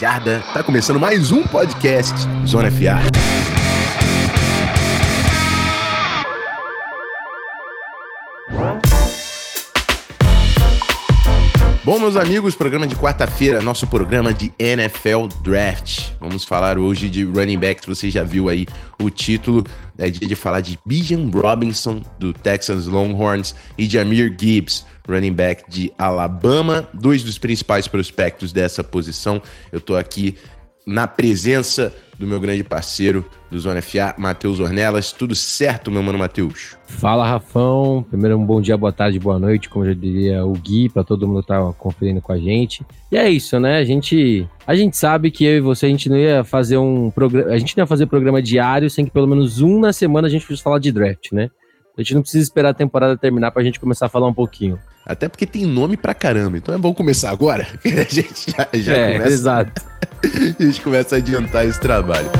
Tá começando mais um podcast Zona FA. Bom, meus amigos, programa de quarta-feira, nosso programa de NFL Draft. Vamos falar hoje de running backs. Você já viu aí o título. É dia de falar de Bijan Robinson, do Texas Longhorns, e de Amir Gibbs, running back de Alabama, dois dos principais prospectos dessa posição. Eu tô aqui na presença do meu grande parceiro do Zona FA, Matheus Ornelas. Tudo certo, meu mano Matheus? Fala, Rafão. Primeiro, um bom dia, boa tarde, boa noite, como já diria o Gui, para todo mundo que tá conferindo com a gente. E é isso, né? A gente, a gente sabe que eu e você, a gente não ia fazer um programa, a gente não ia fazer programa diário sem que pelo menos um na semana a gente fosse falar de draft, né? A gente não precisa esperar a temporada terminar pra gente começar a falar um pouquinho. Até porque tem nome pra caramba, então é bom começar agora. a gente já, já é, começa. Exato. a gente começa a adiantar esse trabalho.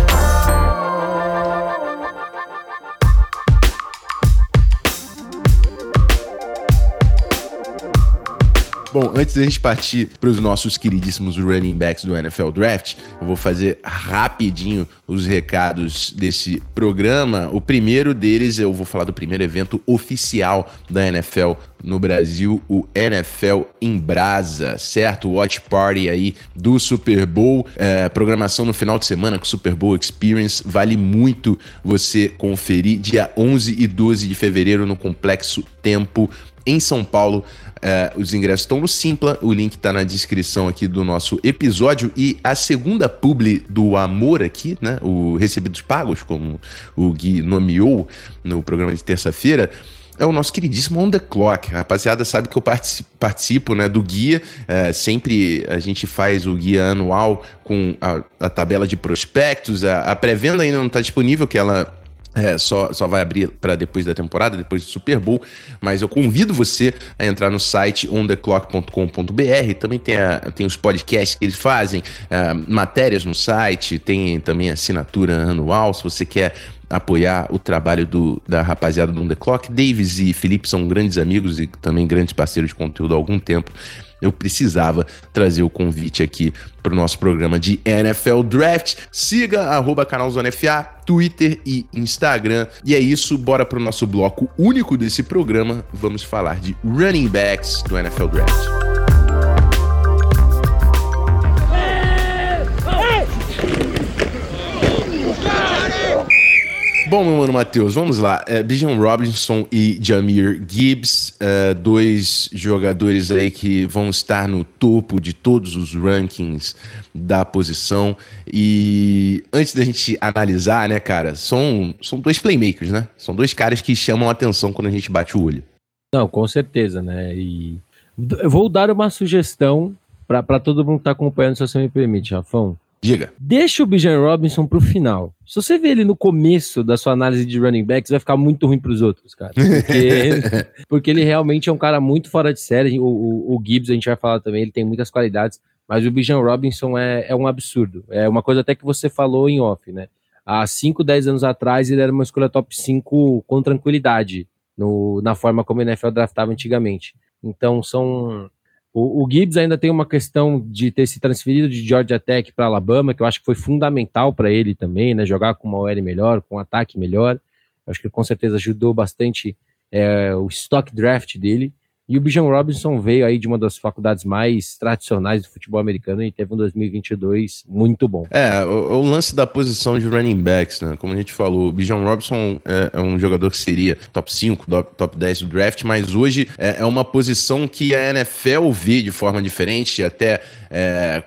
Bom, antes da gente partir para os nossos queridíssimos running backs do NFL Draft, eu vou fazer rapidinho os recados desse programa. O primeiro deles, eu vou falar do primeiro evento oficial da NFL no Brasil, o NFL em Brasa, certo? Watch Party aí do Super Bowl, é, programação no final de semana com Super Bowl Experience, vale muito você conferir dia 11 e 12 de fevereiro no Complexo Tempo em São Paulo. É, os ingressos estão no Simpla, o link está na descrição aqui do nosso episódio. E a segunda publi do Amor aqui, né? O Recebidos Pagos, como o Gui nomeou no programa de terça-feira, é o nosso queridíssimo On The Clock. A rapaziada sabe que eu participo, né, do guia. É, sempre a gente faz o guia anual com a, a tabela de prospectos. A, a pré-venda ainda não está disponível, que ela é, só, só vai abrir para depois da temporada, depois do Super Bowl, mas eu convido você a entrar no site ontheclock.com.br. Também tem, a, tem os podcasts que eles fazem, uh, matérias no site, tem também assinatura anual. Se você quer apoiar o trabalho do, da rapaziada do On The Clock, Davis e Felipe são grandes amigos e também grandes parceiros de conteúdo há algum tempo eu precisava trazer o convite aqui para o nosso programa de NFL Draft. Siga arroba Twitter e Instagram. E é isso, bora para o nosso bloco único desse programa. Vamos falar de running backs do NFL Draft. Bom, meu mano Matheus, vamos lá. É, Bijan Robinson e Jamir Gibbs, é, dois jogadores aí que vão estar no topo de todos os rankings da posição. E antes da gente analisar, né, cara, são, são dois playmakers, né? São dois caras que chamam a atenção quando a gente bate o olho. Não, com certeza, né? E eu vou dar uma sugestão para todo mundo que tá acompanhando, se você me permite, Rafão. Diga. Deixa o Bijan Robinson pro final. Se você vê ele no começo da sua análise de running backs, vai ficar muito ruim pros outros, cara. Porque, porque ele realmente é um cara muito fora de série. O, o, o, Gibbs, a gente vai falar também, ele tem muitas qualidades, mas o Bijan Robinson é, é um absurdo. É uma coisa até que você falou em off, né? Há 5, 10 anos atrás, ele era uma escolha top 5 com tranquilidade, no, na forma como o NFL draftava antigamente. Então, são o, o, Gibbs ainda tem uma questão de ter se transferido de Georgia Tech para Alabama, que eu acho que foi fundamental para ele também, né? Jogar com uma OL melhor, com um ataque melhor. Eu acho que com certeza ajudou bastante é, o stock draft dele. E o Bijan Robinson veio aí de uma das faculdades mais tradicionais do futebol americano e teve um 2022 muito bom. É, o, o lance da posição de running backs, né? Como a gente falou, o Bijan Robinson é, é, um jogador que seria top 5, top, top 10 do draft, mas hoje é, é uma posição que a NFL vê de forma diferente, até é,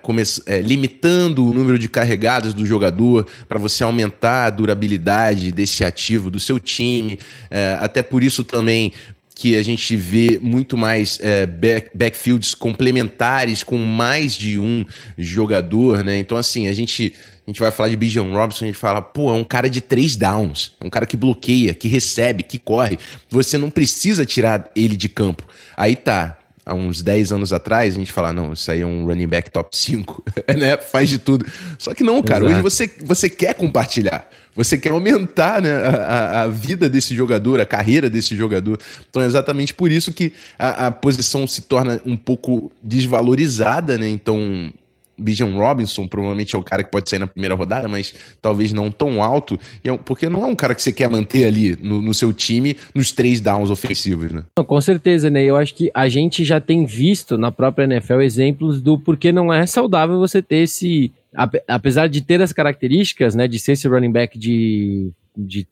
é, limitando o número de carregadas do jogador para você aumentar a durabilidade desse ativo do seu time. É, até por isso também que a gente vê muito mais é, back, backfields complementares com mais de um jogador, né? Então, assim, a gente, a gente vai falar de Bijan Robinson, a gente fala, pô, é um cara de três downs, é um cara que bloqueia, que recebe, que corre. Você não precisa tirar ele de campo. Aí tá, há uns 10 anos atrás, a gente fala, não, isso aí é um running back top 5, né? Faz de tudo. Só que não, cara, Exato. hoje você, você quer compartilhar. Você quer aumentar né, a, a, vida desse jogador, a carreira desse jogador. Então é exatamente por isso que a, a posição se torna um pouco desvalorizada, né? Então Bijan Robinson provavelmente é o cara que pode sair na primeira rodada, mas talvez não tão alto, é porque não é um cara que você quer manter ali no, no seu time nos três downs ofensivos, né? Não, com certeza, né? Eu acho que a gente já tem visto na própria NFL exemplos do porquê não é saudável você ter esse. Apesar de ter as características, né, de ser esse running back de de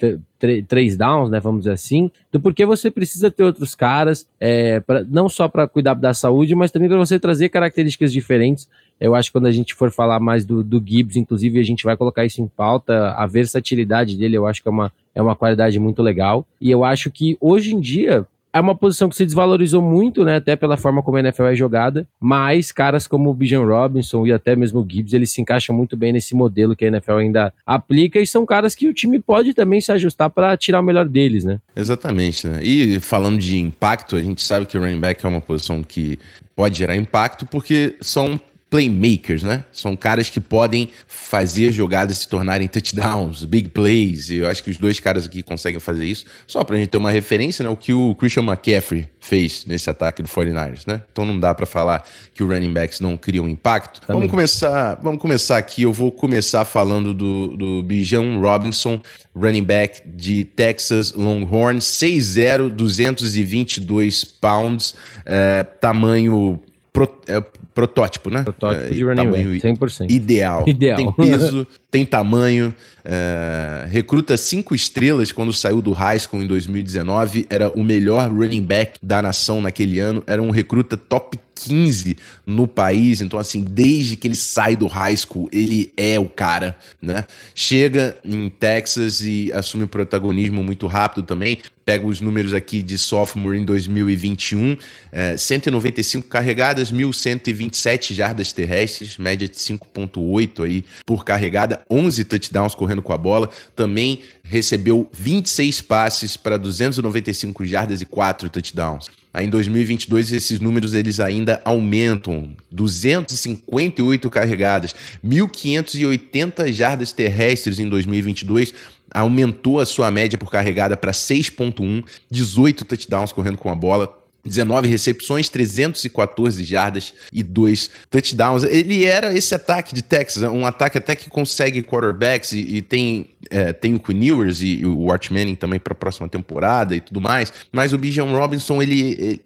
três downs, né, vamos dizer assim, do porquê você precisa ter outros caras, é, pra, não só para cuidar da saúde, mas também para você trazer características diferentes. Eu acho que quando a gente for falar mais do, do Gibbs, inclusive, a gente vai colocar isso em pauta, a versatilidade dele, eu acho que é uma, é uma qualidade muito legal. E eu acho que hoje em dia, é uma posição que se desvalorizou muito, né? Até pela forma como a NFL é jogada. Mas caras como o Bijan Robinson e até mesmo o Gibbs, eles se encaixam muito bem nesse modelo que a NFL ainda aplica e são caras que o time pode também se ajustar para tirar o melhor deles, né? Exatamente, né? E falando de impacto, a gente sabe que o running back é uma posição que pode gerar impacto porque são playmakers, né? São caras que podem fazer jogadas se tornarem touchdowns, big plays. E eu acho que os dois caras aqui conseguem fazer isso. Só pra gente ter uma referência, né? O que o Christian McCaffrey fez nesse ataque do 49ers, né? Então não dá para falar que o running backs não criam impacto. Também. Vamos começar, vamos começar aqui. Eu vou começar falando do, do Bijan Robinson, running back de Texas Longhorns, 6'0", 222 pounds, é, tamanho pro, é, protótipo, né? Protótipo é, de running back, 100%. Ideal. Ideal. Tem peso, tem tamanho, é, recruta cinco estrelas quando saiu do high school em 2019, era o melhor running back da nação naquele ano, era um recruta top 15 no país, então assim, desde que ele sai do high school, ele é o cara, né? Chega em Texas e assume protagonismo muito rápido também, pega os números aqui de sophomore em 2021, é, 195 carregadas, 1.127 jardas terrestres, média de 5.8 aí por carregada, 11 touchdowns correndo com a bola, também recebeu 26 passes para 295 jardas e 4 touchdowns. Aí em 2022 esses números eles ainda aumentam, 258 carregadas, 1.580 jardas terrestres em 2022, aumentou a sua média por carregada para 6.1, 18 touchdowns correndo com a bola, 19 recepções, 314 jardas e 2 touchdowns. Ele era esse ataque de Texas, um ataque até que consegue quarterbacks e, e tem, é, tem o Quinn Ewers e, e o Art Manning também para a próxima temporada e tudo mais. Mas o Bijan Robinson, ele, ele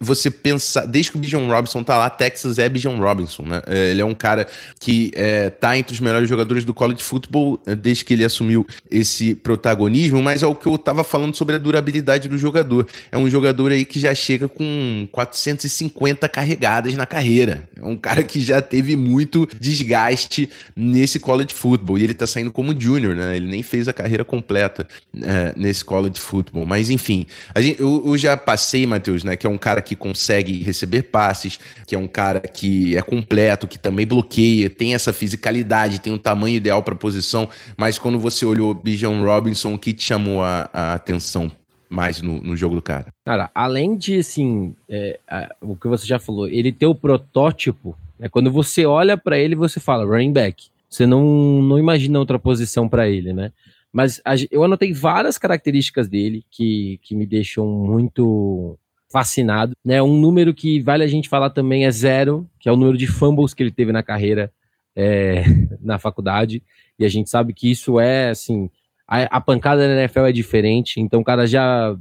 você pensa, desde que o Bijan Robinson tá lá, Texas é Bijan Robinson, né? É, ele é um cara que é, tá entre os melhores jogadores do college football é, desde que ele assumiu esse protagonismo, mas é o que eu tava falando sobre a durabilidade do jogador. É um jogador aí que já chega com 450 carregadas na carreira. É um cara que já teve muito desgaste nesse college football e ele tá saindo como junior, né? Ele nem fez a carreira completa é, nesse college football. Mas enfim, gente, eu, eu já passei, Matheus, né? Que é um cara que consegue receber passes, que é um cara que é completo, que também bloqueia, tem essa fisicalidade, tem um tamanho ideal para a posição. Mas quando você olhou Bijan Robinson, o que te chamou a, a atenção mais no, no, jogo do cara? Cara, além de assim, é, o que você já falou, ele ter o protótipo, é quando você olha para ele, você fala running back. Você não, não imagina outra posição para ele, né? Mas a, eu anotei várias características dele que, que me deixam muito fascinado. Né? Um número que vale a gente falar também é zero, que é o número de fumbles que ele teve na carreira é, na faculdade. E a gente sabe que isso é, assim, a, a, pancada da NFL é diferente. Então, o cara já,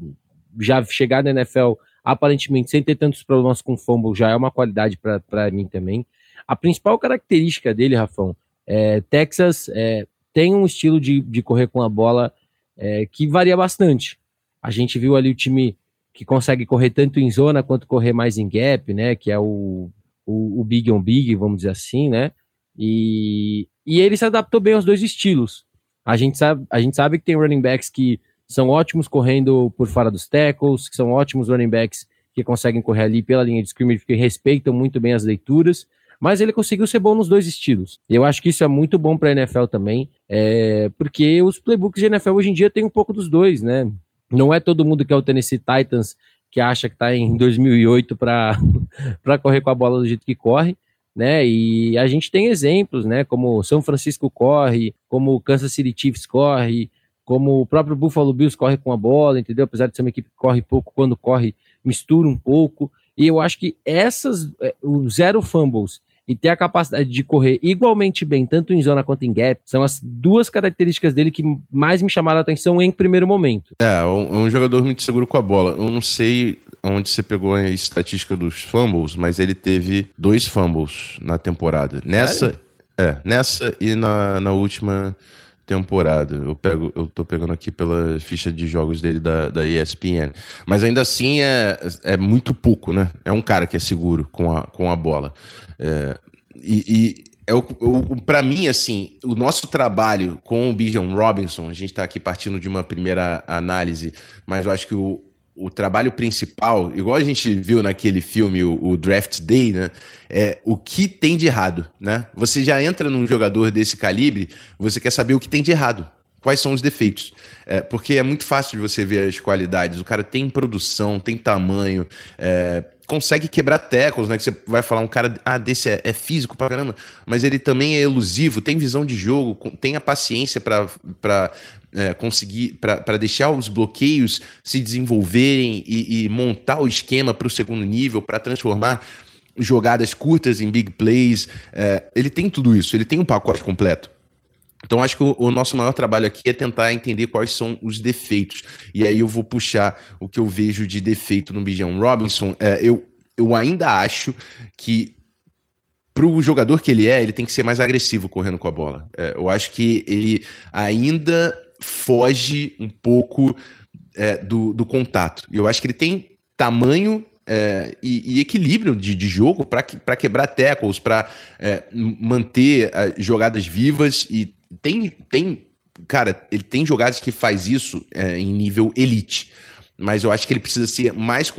já chegar na NFL aparentemente sem ter tantos problemas com fumble já é uma qualidade para mim também. A principal característica dele, Rafão, é Texas é, tem um estilo de, de correr com a bola é, que varia bastante. A gente viu ali o time que consegue correr tanto em zona quanto correr mais em gap, né? Que é o, o, o big on big, vamos dizer assim, né? E, e ele se adaptou bem aos dois estilos. A gente sabe, a gente sabe que tem running backs que são ótimos correndo por fora dos tackles, que são ótimos running backs que conseguem correr ali pela linha de scrimmage, que respeitam muito bem as leituras, mas ele conseguiu ser bom nos dois estilos. Eu acho que isso é muito bom para a NFL também, é, porque os playbooks de NFL hoje em dia tem um pouco dos dois, né? Não é todo mundo que é o Tennessee Titans que acha que está em 2008 para correr com a bola do jeito que corre, né? E a gente tem exemplos, né? Como São Francisco corre, como Kansas City Chiefs corre, como o próprio Buffalo Bills corre com a bola, entendeu? Apesar de ser uma equipe que corre pouco, quando corre mistura um pouco. E eu acho que essas, é, o zero fumbles e ter a capacidade de correr igualmente bem, tanto em zona quanto em gap, são as duas características dele que mais me chamaram a atenção em primeiro momento. É, um, um jogador muito seguro com a bola. Eu não sei onde você pegou a estatística dos fumbles, mas ele teve dois fumbles na temporada. Nessa, é, nessa e na, na última temporada. Eu pego, eu tô pegando aqui pela ficha de jogos dele da, da ESPN. Mas ainda assim é, é muito pouco, né? É um cara que é seguro com a, com a bola. É, e, e é o, o para mim, assim, o nosso trabalho com o Bijan Robinson, a gente está aqui partindo de uma primeira análise, mas eu acho que o, o trabalho principal, igual a gente viu naquele filme, o, o, Draft Day, né? É o que tem de errado, né? Você já entra num jogador desse calibre, você quer saber o que tem de errado. Quais são os defeitos? É, porque é muito fácil de você ver as qualidades. O cara tem produção, tem tamanho, é, consegue quebrar tecos, né? Que você vai falar, um cara ah, desse é, é, físico pra caramba, mas ele também é elusivo, tem visão de jogo, tem a paciência para é, conseguir para deixar os bloqueios se desenvolverem e, e montar o esquema para o segundo nível, para transformar jogadas curtas em big plays. É, ele tem tudo isso, ele tem um pacote completo. Então, acho que o, o, nosso maior trabalho aqui é tentar entender quais são os defeitos. E aí eu vou puxar o que eu vejo de defeito no Bijan Robinson. É, eu, eu ainda acho que para o jogador que ele é, ele tem que ser mais agressivo correndo com a bola. É, eu acho que ele ainda foge um pouco é, do, do contato. Eu acho que ele tem tamanho é, e, e, equilíbrio de, de jogo para quebrar tackles, para é, manter é, jogadas vivas e tem, tem, cara, ele tem jogadas que faz isso é, em nível elite. Mas eu acho que ele precisa ser mais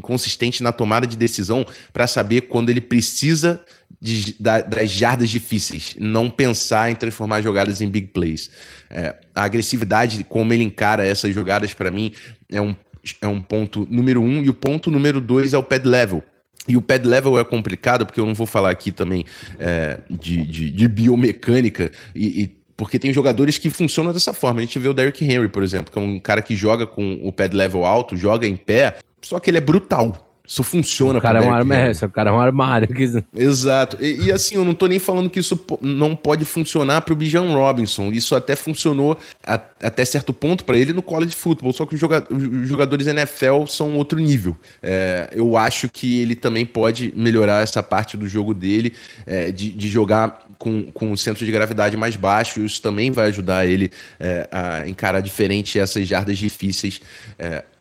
consistente na tomada de decisão para saber quando ele precisa de, da, das jardas difíceis, não pensar em transformar jogadas em big plays. É, a agressividade, como ele encara essas jogadas, para mim, é um, é um ponto número um, e o ponto número dois é o pad level. E o pad level é complicado, porque eu não vou falar aqui também é, de, de, de, biomecânica, e, e, porque tem jogadores que funcionam dessa forma. A gente vê o Derrick Henry, por exemplo, que é um cara que joga com o pad level alto, joga em pé, só que ele é brutal. Isso funciona. O cara, é um, arma, é, o cara é um armário. Exato. E, e, assim, eu não tô nem falando que isso não pode funcionar pro Bijan Robinson. Isso até funcionou a, até certo ponto para ele no college football. Só que os, os jogadores NFL são outro nível. É, eu acho que ele também pode melhorar essa parte do jogo dele, é, de, de jogar com, com o centro de gravidade mais baixo. Isso também vai ajudar ele é, a encarar diferente essas jardas difíceis.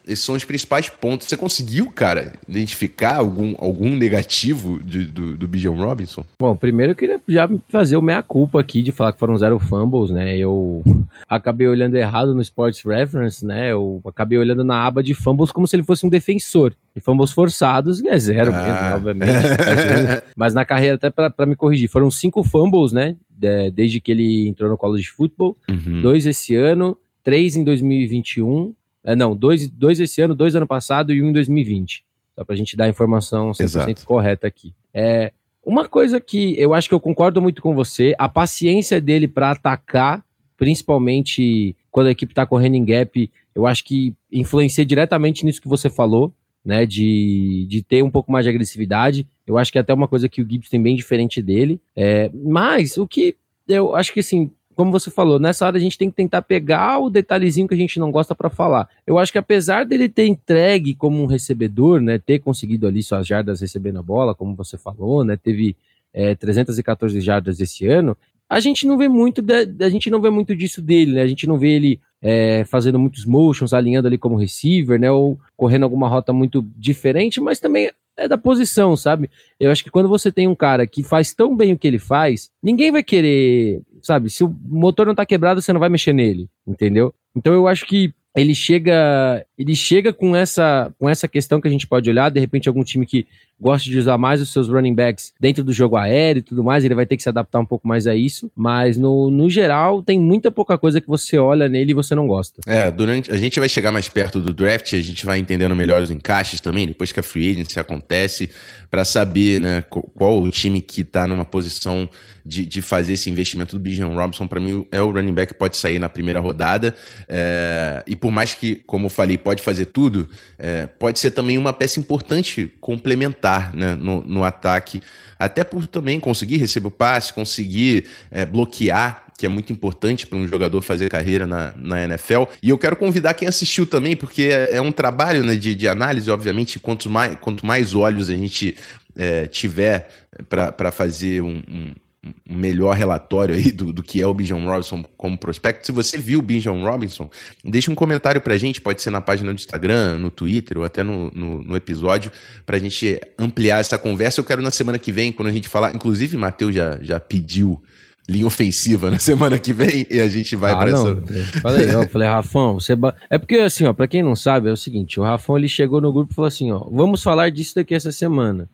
Esses são os principais pontos. Você conseguiu, cara, identificar algum, algum negativo de, do, do Bijan Robinson? Bom, primeiro eu queria já fazer o meia-culpa aqui de falar que foram zero fumbles, né? Eu acabei olhando errado no Sports Reference, né? Eu acabei olhando na aba de fumbles como se ele fosse um defensor. E fumbles forçados é zero ah. mesmo, obviamente. Mas na carreira, até para me corrigir, foram cinco fumbles, né? desde que ele entrou no college de futebol. Uhum. Dois esse ano, três em 2021 é, não, dois, dois esse ano, dois ano passado e um em 2020. Só para a gente dar a informação 100% Exato. correta aqui. É, uma coisa que eu acho que eu concordo muito com você, a paciência dele para atacar, principalmente quando a equipe está correndo em gap, eu acho que influencia diretamente nisso que você falou, né? De, de ter um pouco mais de agressividade. Eu acho que é até uma coisa que o Gibbs tem bem diferente dele. É, mas o que eu acho que assim, como você falou, nessa hora a gente tem que tentar pegar o detalhezinho que a gente não gosta para falar. Eu acho que apesar dele ter entregue como um recebedor, né, ter conseguido ali suas jardas recebendo a bola, como você falou, né, teve é, 314 jardas esse ano, a gente não vê muito de, a gente não vê muito disso dele, né? A gente não vê ele é, fazendo muitos motions, alinhando ali como receiver, né? Ou correndo alguma rota muito diferente, mas também é da posição, sabe? Eu acho que quando você tem um cara que faz tão bem o que ele faz, ninguém vai querer, sabe? Se o motor não tá quebrado, você não vai mexer nele, entendeu? Então eu acho que ele chega, ele chega com essa, com essa questão que a gente pode olhar, de repente algum time que gosta de usar mais os seus running backs dentro do jogo aéreo e tudo mais, ele vai ter que se adaptar um pouco mais a isso, mas no, no geral tem muita pouca coisa que você olha nele e você não gosta. É, durante a gente vai chegar mais perto do draft, a gente vai entendendo melhor os encaixes também, depois que a free agency acontece, para saber, né, qual o time que tá numa posição de, de fazer esse investimento do Bijan Robinson, para mim é o running back que pode sair na primeira rodada, é, e por mais que, como eu falei, pode fazer tudo, é, pode ser também uma peça importante complementar né, no, no ataque, até por também conseguir receber o passe, conseguir é, bloquear, que é muito importante para um jogador fazer carreira na, na NFL. E eu quero convidar quem assistiu também, porque é, é um trabalho né, de, de análise, obviamente, quanto mais, quanto mais olhos a gente é, tiver para fazer um, um um melhor relatório aí do, do que é o Bijan Robinson como prospecto. Se você viu o Bijan Robinson, deixe um comentário pra gente, pode ser na página do Instagram, no Twitter ou até no, no, no episódio, pra gente ampliar essa conversa. Eu quero na semana que vem, quando a gente falar, inclusive Matheus já, já pediu linha ofensiva na semana que vem e a gente vai ah, para essa. Falei, eu falei, Rafão, você. Ba... É porque assim, ó, para quem não sabe, é o seguinte: o Rafão ele chegou no grupo e falou assim: ó, vamos falar disso daqui essa semana.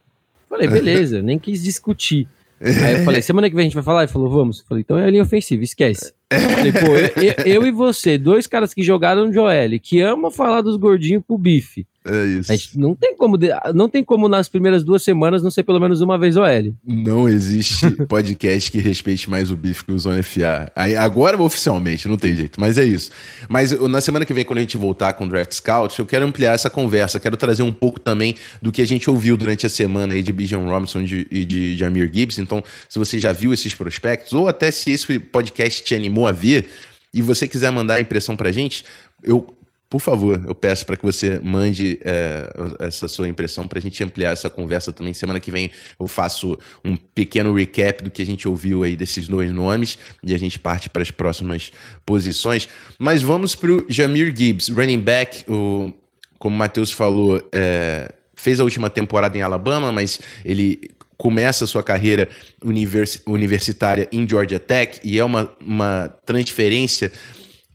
Falei, beleza, nem quis discutir. Aí eu falei, semana que vem a gente vai falar? Ele falou, vamos. Eu falei, então é a linha ofensiva, esquece. Eu falei, pô, eu, eu, e você, dois caras que jogaram no Joel, que amam falar dos gordinhos pro bife. É isso. A gente não tem como, não tem como nas primeiras duas semanas não ser pelo menos uma vez OL. Não existe podcast que respeite mais o bife que o Zona FA. Aí, agora oficialmente, não tem jeito, mas é isso. Mas na semana que vem, quando a gente voltar com o Draft Scout, eu quero ampliar essa conversa, quero trazer um pouco também do que a gente ouviu durante a semana aí de Bijan Robinson de, e de Jamir Gibbs. Então, se você já viu esses prospectos, ou até se esse podcast te animou a ver, e você quiser mandar a impressão pra gente, eu por favor, eu peço para que você mande é, essa sua impressão para a gente ampliar essa conversa também. Semana que vem eu faço um pequeno recap do que a gente ouviu aí desses dois nomes e a gente parte para as próximas posições. Mas vamos para o Jamir Gibbs, running back, o, como o Matheus falou, é, fez a última temporada em Alabama, mas ele começa sua carreira univers, universitária em Georgia Tech e é uma, uma transferência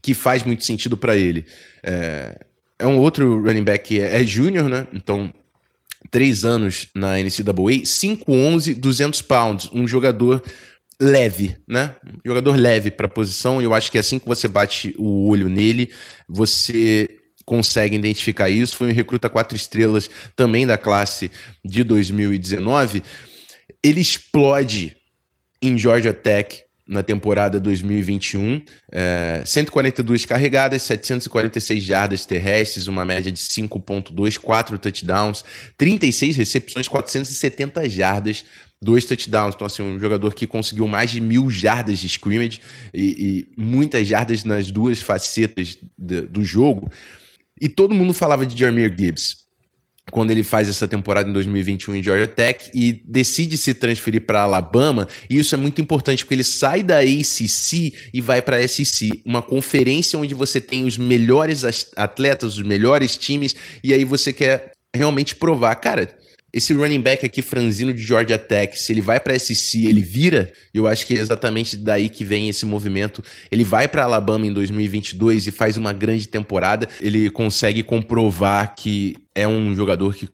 que faz muito sentido para ele. É, é, um outro running back que é, é júnior, né? Então, três anos na NCAA, 5'11", 200 pounds, um jogador leve, né? Jogador leve para a posição, eu acho que assim que você bate o olho nele, você consegue identificar isso. Foi um recruta quatro estrelas também da classe de 2019. Ele explode em Georgia Tech na temporada 2021. É, 142 carregadas, 746 jardas terrestres, uma média de 5.2, 4 touchdowns, 36 recepções, 470 jardas, dois touchdowns. Então, assim, um jogador que conseguiu mais de mil jardas de scrimmage e, e muitas jardas nas duas facetas de, do jogo. E todo mundo falava de Jeremy Gibbs quando ele faz essa temporada em 2021 em Georgia Tech e decide se transferir para Alabama, e isso é muito importante porque ele sai da ACC e vai para a SEC, uma conferência onde você tem os melhores atletas, os melhores times, e aí você quer realmente provar, cara, esse running back aqui, franzino de Georgia Tech, se ele vai para SC, ele vira, eu acho que é exatamente daí que vem esse movimento. Ele vai para Alabama em 2022 e faz uma grande temporada. Ele consegue comprovar que é um jogador que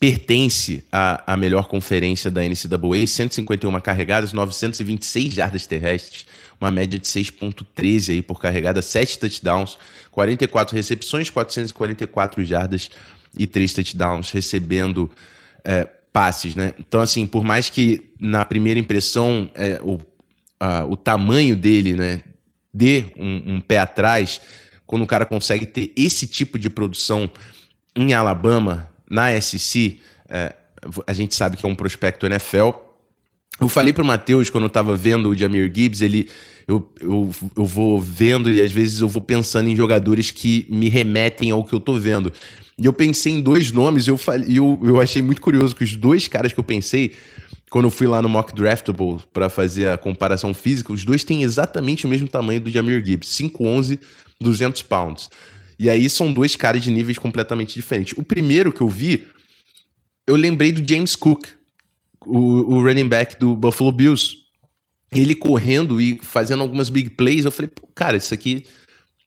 pertence à, à melhor conferência da NCAA, 151 carregadas, 926 jardas terrestres, uma média de 6.13 aí por carregada, 7 touchdowns, 44 recepções, 444 jardas e 3 touchdowns, recebendo é, passes, né? Então, assim, por mais que na primeira impressão é, o, a, o tamanho dele, né, dê um, um, pé atrás, quando o cara consegue ter esse tipo de produção em Alabama, na SC, é, a gente sabe que é um prospecto NFL. Eu falei para o Matheus, quando eu estava vendo o Jamir Gibbs, ele, eu, eu, eu vou vendo e às vezes eu vou pensando em jogadores que me remetem ao que eu estou vendo. E eu pensei em dois nomes eu, eu, eu achei muito curioso que os dois caras que eu pensei, quando eu fui lá no Mock Draftable para fazer a comparação física, os dois têm exatamente o mesmo tamanho do Jamir Gibbs, 5'11", 200 pounds. E aí são dois caras de níveis completamente diferentes. O primeiro que eu vi, eu lembrei do James Cook, o, o running back do Buffalo Bills. Ele correndo e fazendo algumas big plays, eu falei, cara, isso aqui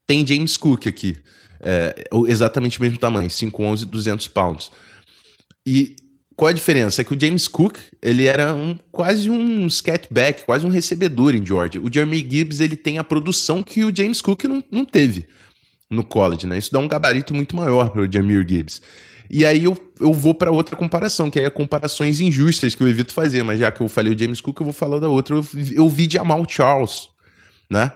tem James Cook aqui é, exatamente o mesmo tamanho, 5'11", 200 pounds. E qual a diferença? É que o James Cook, ele era um, quase um scatback, quase um recebedor em Georgia. O Jeremy Gibbs, ele tem a produção que o James Cook não, não teve no college, né? Isso dá um gabarito muito maior para o Jamir Gibbs. E aí eu, eu vou para outra comparação, que é comparações injustas que eu evito fazer, mas já que eu falei o James Cook, eu vou falar da outra. Eu, eu vi Jamal Charles, né?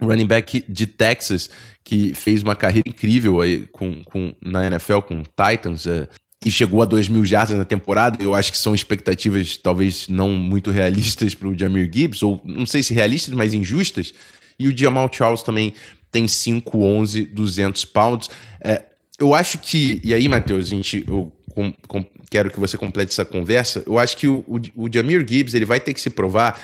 running back de Texas, que fez uma carreira incrível aí com, com, na NFL com Titans. É, e chegou a 2 mil jardas na temporada. Eu acho que são expectativas talvez não muito realistas para o Jamir Gibbs, ou não sei se realistas, mas injustas. E o Jamal Charles também tem 5'11", 200 pounds. É, eu acho que, e aí, Matheus, a gente, eu com, com, quero que você complete essa conversa. Eu acho que o, o, o Jamir Gibbs ele vai ter que se provar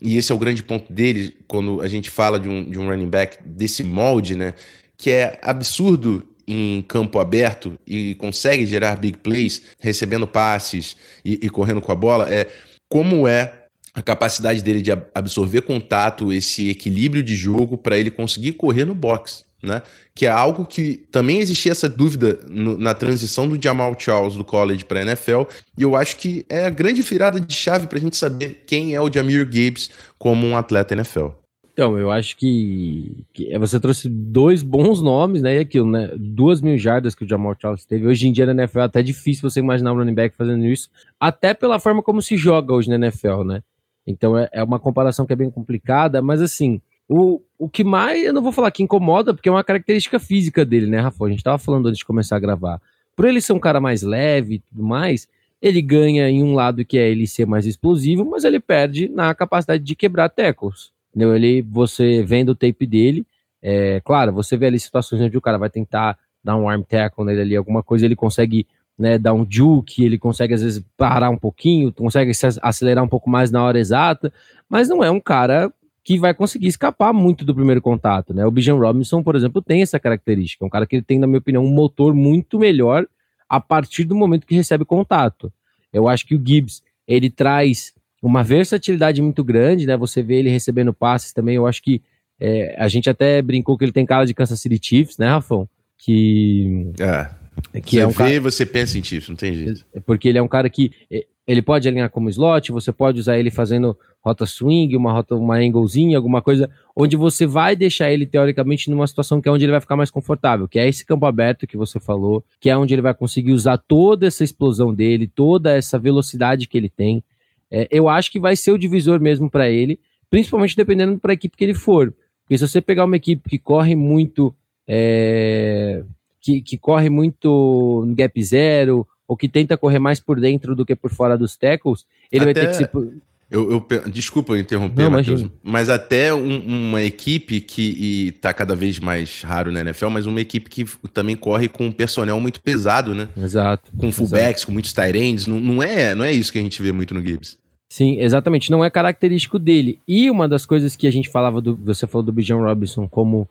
e esse é o grande ponto dele quando a gente fala de um, de um running back desse molde, né? Que é absurdo em campo aberto e consegue gerar big plays, recebendo passes e, e correndo com a bola, é como é a capacidade dele de absorver contato, esse equilíbrio de jogo para ele conseguir correr no box, né? Que é algo que também existia essa dúvida no, na transição do Jamal Charles do college para NFL, e eu acho que é a grande virada de chave para a gente saber quem é o Jamir Gibbs como um atleta NFL. Então, eu acho que, que, você trouxe dois bons nomes, né? E aquilo, né? Duas mil jardas que o Jamal Charles teve. Hoje em dia na NFL é até difícil você imaginar um running back fazendo isso, até pela forma como se joga hoje na NFL, né? Então é, é uma comparação que é bem complicada, mas assim, o, o que mais, eu não vou falar que incomoda, porque é uma característica física dele, né, Rafa? A gente tava falando antes de começar a gravar. Por ele ser um cara mais leve e tudo mais, ele ganha em um lado que é ele ser mais explosivo, mas ele perde na capacidade de quebrar tackles. Entendeu? Ele, você vendo o tape dele, é, claro, você vê ali situações onde o cara vai tentar dar um arm tackle nele ali, alguma coisa, ele consegue né, dar um juke, ele consegue às vezes parar um pouquinho, consegue acelerar um pouco mais na hora exata, mas não é um cara que vai conseguir escapar muito do primeiro contato, né? O Bijan Robinson, por exemplo, tem essa característica, é um cara que tem, na minha opinião, um motor muito melhor a partir do momento que recebe contato. Eu acho que o Gibbs, ele traz uma versatilidade muito grande, né? Você vê ele recebendo passes também. Eu acho que é, a gente até brincou que ele tem cara de Kansas City Chiefs, né, Rafão? Que. É. Que você é um vê, cara... você pensa em Chiefs, não tem jeito. É, porque ele é um cara que é, ele pode alinhar como slot, você pode usar ele fazendo rota swing, uma rota, uma anglezinha, alguma coisa, onde você vai deixar ele teoricamente numa situação que é onde ele vai ficar mais confortável, que é esse campo aberto que você falou, que é onde ele vai conseguir usar toda essa explosão dele, toda essa velocidade que ele tem. É, eu acho que vai ser o divisor mesmo para ele, principalmente dependendo para a equipe que ele for. Porque se você pegar uma equipe que corre muito, é, que, que corre muito no gap zero, ou que tenta correr mais por dentro do que por fora dos tackles, ele até, vai ter que se. Eu, eu, desculpa eu interromper, Não, Matheus, mas até um, uma equipe que está cada vez mais raro na NFL, mas uma equipe que também corre com um personel muito pesado, né? Exato. Com fullbacks, com muitos tight ends, não, não, é, não é isso que a gente vê muito no Gibbs. Sim, exatamente, não é característico dele. E uma das coisas que a gente falava, do, você falou do Bijan Robinson como,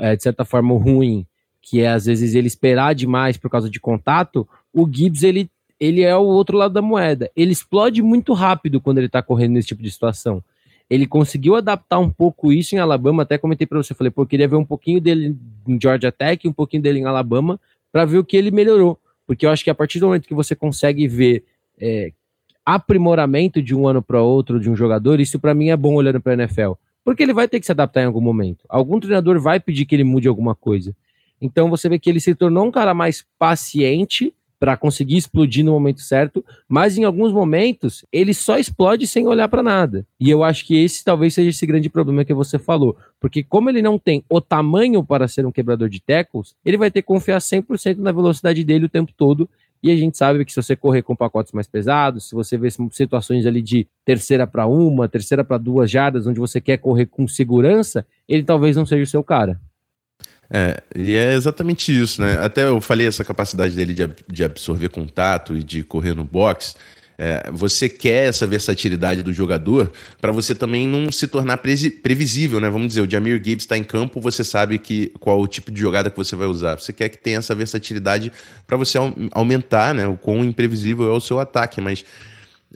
é, de certa forma, ruim, que é às vezes ele esperar demais por causa de contato, o Gibbs ele ele é o outro lado da moeda. Ele explode muito rápido quando ele tá correndo nesse tipo de situação. Ele conseguiu adaptar um pouco isso em Alabama, até comentei para você, falei, pô, queria ver um pouquinho dele em Georgia Tech, um pouquinho dele em Alabama, para ver o que ele melhorou. Porque eu acho que a partir do momento que você consegue ver é, aprimoramento de um ano para outro de um jogador, isso para mim é bom olhando para NFL. Porque ele vai ter que se adaptar em algum momento. Algum treinador vai pedir que ele mude alguma coisa. Então você vê que ele se tornou um cara mais paciente para conseguir explodir no momento certo, mas em alguns momentos ele só explode sem olhar para nada. E eu acho que esse talvez seja esse grande problema que você falou, porque como ele não tem o tamanho para ser um quebrador de tackles, ele vai ter que confiar 100% na velocidade dele o tempo todo. E a gente sabe que se você correr com pacotes mais pesados, se você vê situações ali de terceira para uma, terceira para duas jardas, onde você quer correr com segurança, ele talvez não seja o seu cara. É, e é exatamente isso, né? Até eu falei essa capacidade dele de, de absorver contato e de correr no box. É, você quer essa versatilidade do jogador para você também não se tornar previsível, né? Vamos dizer, o Jamir Gibbs está em campo, você sabe que qual o tipo de jogada que você vai usar. Você quer que tenha essa versatilidade para você aumentar, né? O quão imprevisível é o seu ataque, mas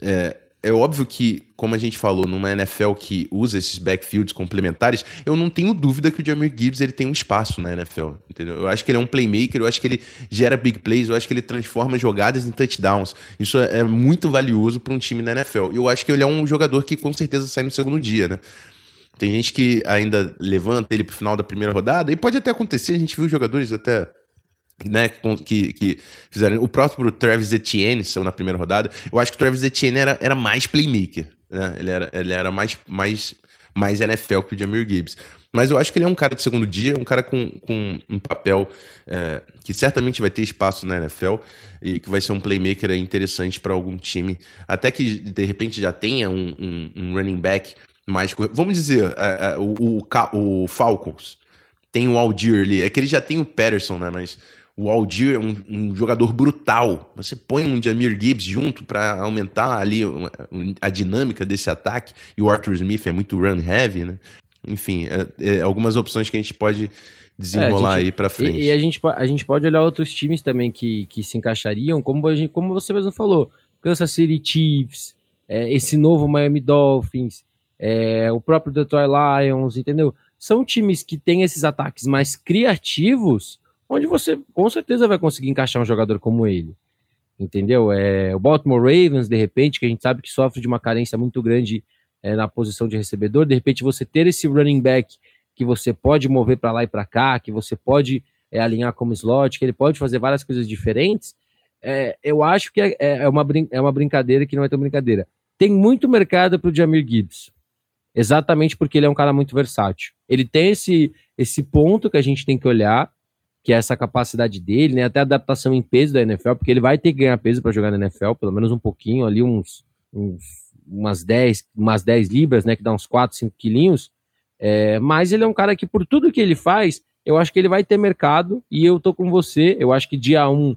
é, é óbvio que, como a gente falou, numa NFL que usa esses backfields complementares, eu não tenho dúvida que o Jamir Gibbs ele tem um espaço na NFL, entendeu? Eu acho que ele é um playmaker, eu acho que ele gera big plays, eu acho que ele transforma jogadas em touchdowns. Isso é, é muito valioso para um time na NFL. Eu acho que ele é um jogador que com certeza sai no segundo dia, né? Tem gente que ainda levanta ele pro final da primeira rodada, e pode até acontecer, a gente viu jogadores até né, que, que fizeram. O próprio Travis Etienne na primeira rodada. Eu acho que o Travis Etienne era, era mais playmaker. Né? Ele, era, ele era mais, mais mais NFL que o Jamir Gibbs. Mas eu acho que ele é um cara de segundo dia, um cara com, com um papel é, que certamente vai ter espaço na NFL e que vai ser um playmaker interessante para algum time. Até que de repente já tenha um, um, um running back mais. Vamos dizer, é, é, o, o, o, Falcons tem o Aldir ali. É que ele já tem o Patterson, né? Mas o Aldir é um, um jogador brutal. Você põe um Jamir Gibbs junto para aumentar ali a dinâmica desse ataque. E o Arthur Smith é muito run heavy, né? enfim, é, é, algumas opções que a gente pode desenrolar é, gente, aí para frente. E, e, a, gente, a gente pode olhar outros times também que, que se encaixariam, como, gente, como você mesmo falou, Kansas City Chiefs, é, esse novo Miami Dolphins, é, o próprio Detroit Lions, entendeu? São times que têm esses ataques mais criativos, onde você com certeza vai conseguir encaixar um jogador como ele. Entendeu? É, o Baltimore Ravens, de repente, que a gente sabe que sofre de uma carência muito grande é, na posição de recebedor, de repente você ter esse running back que você pode mover para lá e para cá, que você pode é, alinhar como slot, que ele pode fazer várias coisas diferentes, é, eu acho que é, é, é uma é uma brincadeira que não é tão brincadeira. Tem muito mercado para o Jamir Gibbs, exatamente porque ele é um cara muito versátil. Ele tem esse, esse ponto que a gente tem que olhar, que é essa capacidade dele, né, até adaptação em peso da NFL, porque ele vai ter que ganhar peso para jogar na NFL, pelo menos um pouquinho, ali uns, uns umas 10, umas 10 libras, né, que dá uns 4, 5 quilinhos, é, mas ele é um cara que, por tudo que ele faz, eu acho que ele vai ter mercado, e eu tô com você, eu acho que dia 1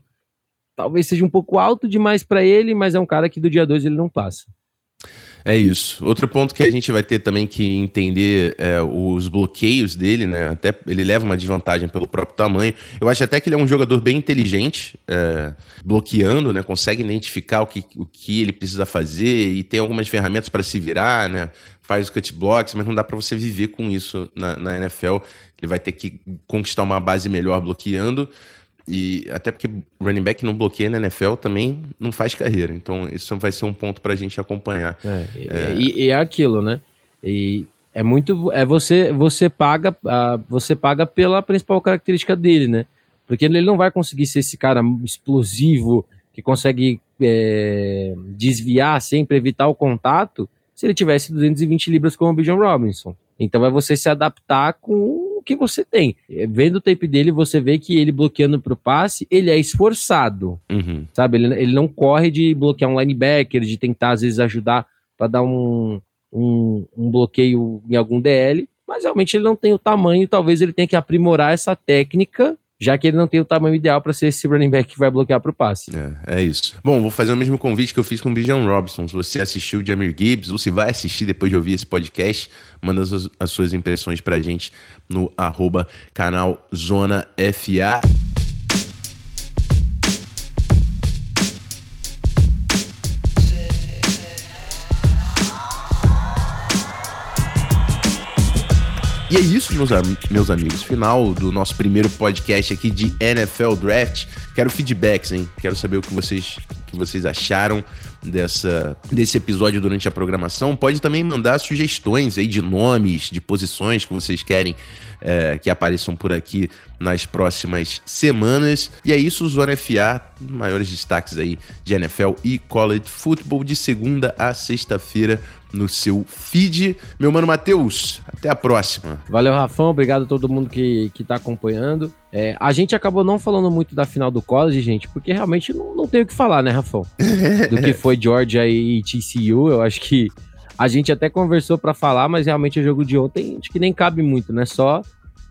talvez seja um pouco alto demais para ele, mas é um cara que do dia 2 ele não passa. É isso. Outro ponto que a gente vai ter também que entender é os bloqueios dele, né? Até ele leva uma desvantagem pelo próprio tamanho. Eu acho até que ele é um jogador bem inteligente, é, bloqueando, né? Consegue identificar o que, o que ele precisa fazer e tem algumas ferramentas para se virar, né? Faz o cut blocks, mas não dá para você viver com isso na, na NFL. Ele vai ter que conquistar uma base melhor bloqueando. E até porque running back não bloqueia na NFL também não faz carreira. Então, isso vai ser um ponto para a gente acompanhar. É, é... E, e, é aquilo, né? E é muito. É você, você paga, você paga pela principal característica dele, né? Porque ele não vai conseguir ser esse cara explosivo que consegue é, desviar sempre, evitar o contato, se ele tivesse 220 libras como o Bijan Robinson. Então é você se adaptar com o que você tem. É, vendo o tape dele, você vê que ele bloqueando para o passe, ele é esforçado. Uhum. Sabe? Ele, ele não corre de bloquear um linebacker, de tentar, às vezes, ajudar para dar um, um, um bloqueio em algum DL. Mas realmente ele não tem o tamanho, talvez ele tenha que aprimorar essa técnica já que ele não tem o tamanho ideal para ser esse running back que vai bloquear para o passe. É, é, isso. Bom, vou fazer o mesmo convite que eu fiz com o Bijan Robson. Se você assistiu o Jamir Gibbs ou se vai assistir depois de ouvir esse podcast, manda as, as suas impressões para gente no arroba canal Zona FA. E é isso, meus, meus amigos. Final do nosso primeiro podcast aqui de NFL Draft. Quero feedbacks, hein? Quero saber o que vocês, que vocês acharam dessa, desse episódio durante a programação. Pode também mandar sugestões aí de nomes, de posições que vocês querem é, que apareçam por aqui nas próximas semanas. E é isso, Zona FA, maiores destaques aí de NFL e college football de segunda a sexta-feira no seu feed. Meu mano Matheus, até a próxima. Valeu, Rafão. Obrigado a todo mundo que, que tá acompanhando. É, a gente acabou não falando muito da final do college, gente, porque realmente não, não tem o que falar, né, Rafão? Do que foi Georgia e TCU. Eu acho que a gente até conversou para falar, mas realmente o jogo de ontem acho que nem cabe muito, né? Só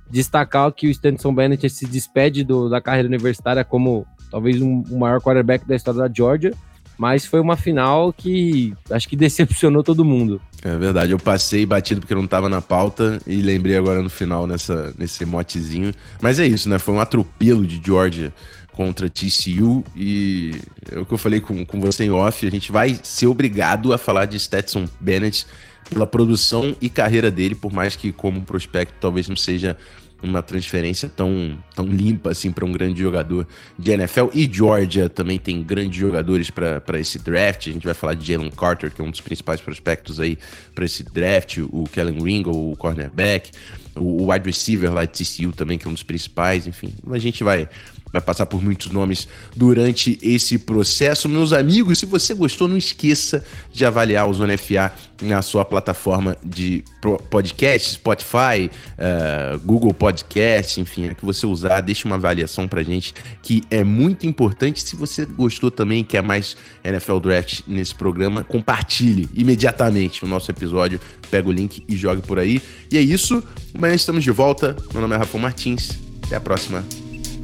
destacar que o Stanson Bennett se despede do, da carreira universitária como talvez um, o maior quarterback da história da Georgia mas foi uma final que acho que decepcionou todo mundo. É verdade, eu passei batido porque não estava na pauta e lembrei agora no final nessa, nesse motezinho. Mas é isso, né? Foi um atropelo de Georgia contra TCU e é o que eu falei com, com você em off, a gente vai ser obrigado a falar de Stetson Bennett pela produção e carreira dele, por mais que como prospecto talvez não seja uma transferência tão, tão limpa assim para um grande jogador de NFL. E Georgia também tem grandes jogadores para esse draft. A gente vai falar de Jalen Carter, que é um dos principais prospectos aí para esse draft, o Kellen Ringo, o cornerback, o wide receiver lá de TCU também, que é um dos principais. Enfim, a gente vai vai passar por muitos nomes durante esse processo. Meus amigos, se você gostou, não esqueça de avaliar o Zona FA na sua plataforma de podcast, Spotify, uh, Google Podcast, enfim, é que você usar, deixe uma avaliação pra gente, que é muito importante. Se você gostou também, quer mais NFL Draft nesse programa, compartilhe imediatamente o nosso episódio, pega o link e jogue por aí. E é isso, amanhã estamos de volta. Meu nome é Rafa Martins, até a próxima.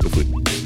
Eu fui.